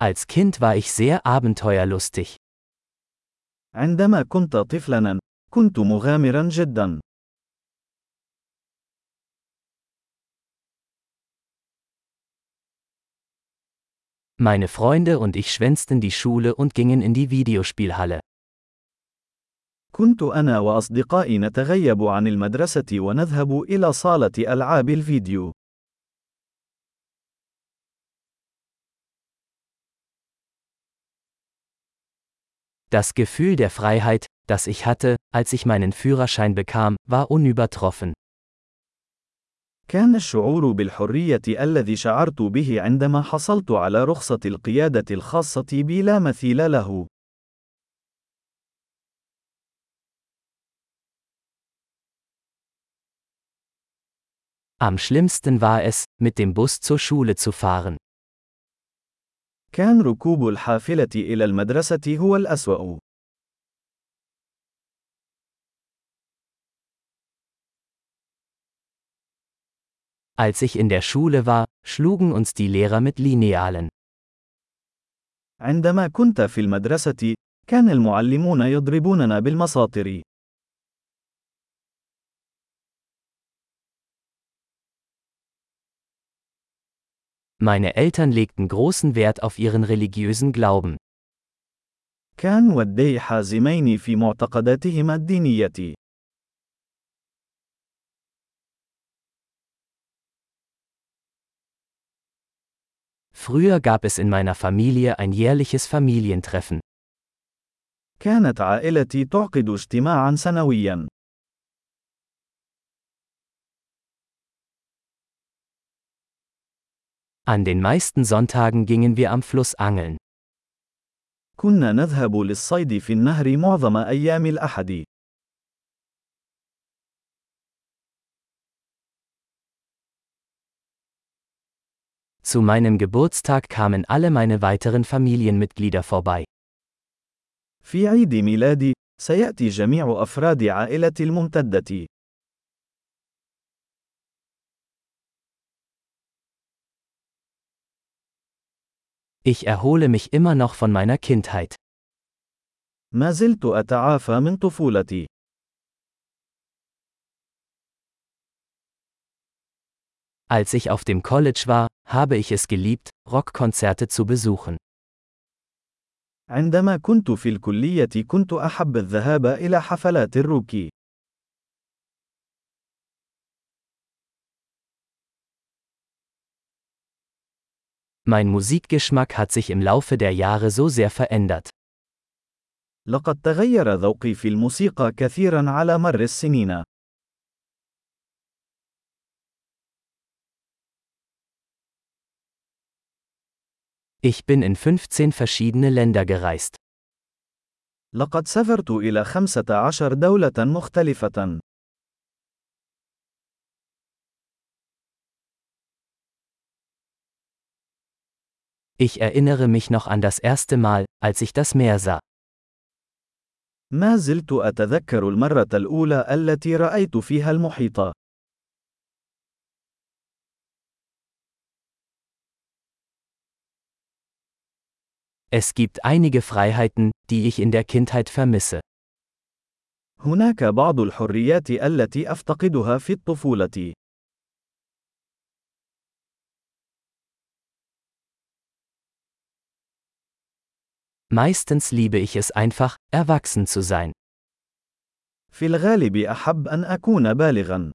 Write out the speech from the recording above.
Als Kind war ich sehr abenteuerlustig. عندما كنت طفلا، كنت مغامرا جدا. Meine Freunde und ich schwänzten die Schule und gingen in die Videospielhalle. كنت أنا وأصدقائي نتغيب عن المدرسة ونذهب إلى صالة ألعاب الفيديو. Das Gefühl der Freiheit, das ich hatte, als ich meinen Führerschein bekam, war unübertroffen. كان الشعور بالحرية الذي شعرت به عندما حصلت على رخصة القيادة الخاصة بي لا مثيل له. Am schlimmsten war es, mit dem Bus zur Schule zu fahren. كان ركوب الحافلة إلى المدرسة هو الأسوأ. Als ich in der Schule war, schlugen uns die Lehrer mit Linealen. عندما كنت في المدرسة، كان المعلمون يضربوننا بالمساطر. Meine Eltern legten großen Wert auf ihren religiösen Glauben. كان والدي حازمين في معتقداتهما الدينية. Früher gab es in meiner Familie ein jährliches Familientreffen. كانت عائلتي تعقد اجتماعا سنويا. An den meisten Sonntagen gingen wir am Fluss angeln. كنا نذهب للصيد في النهر معظم أيام الأحد. Zu meinem Geburtstag kamen alle meine weiteren Familienmitglieder vorbei. في عيد ميلادي، سيأتي جميع أفراد عائلتي الممتدة. Ich erhole mich immer noch von meiner Kindheit. ما زلت أتعافى من طفولتي. Als ich auf dem College war, habe ich es geliebt, Rockkonzerte zu besuchen. عندما كنت في الكلية كنت أحب الذهاب إلى حفلات الروك. Mein Musikgeschmack hat sich im Laufe der Jahre so sehr verändert. لقد تغير ذوقي في الموسيقى كثيرا على مر السنين. Ich bin in 15 verschiedene Länder gereist. لقد سافرت إلى 15 دولة مختلفة. Ich erinnere mich noch an das erste Mal, als ich das Meer sah. ما زلت أتذكر المرة الأولى التي رأيت فيها المحيط. Es gibt einige Freiheiten, die ich in der Kindheit vermisse. هناك بعض الحريات التي أفتقدها في الطفولة. Meistens liebe ich es einfach, erwachsen zu sein. في الغالب أحب أن أكون بالغا.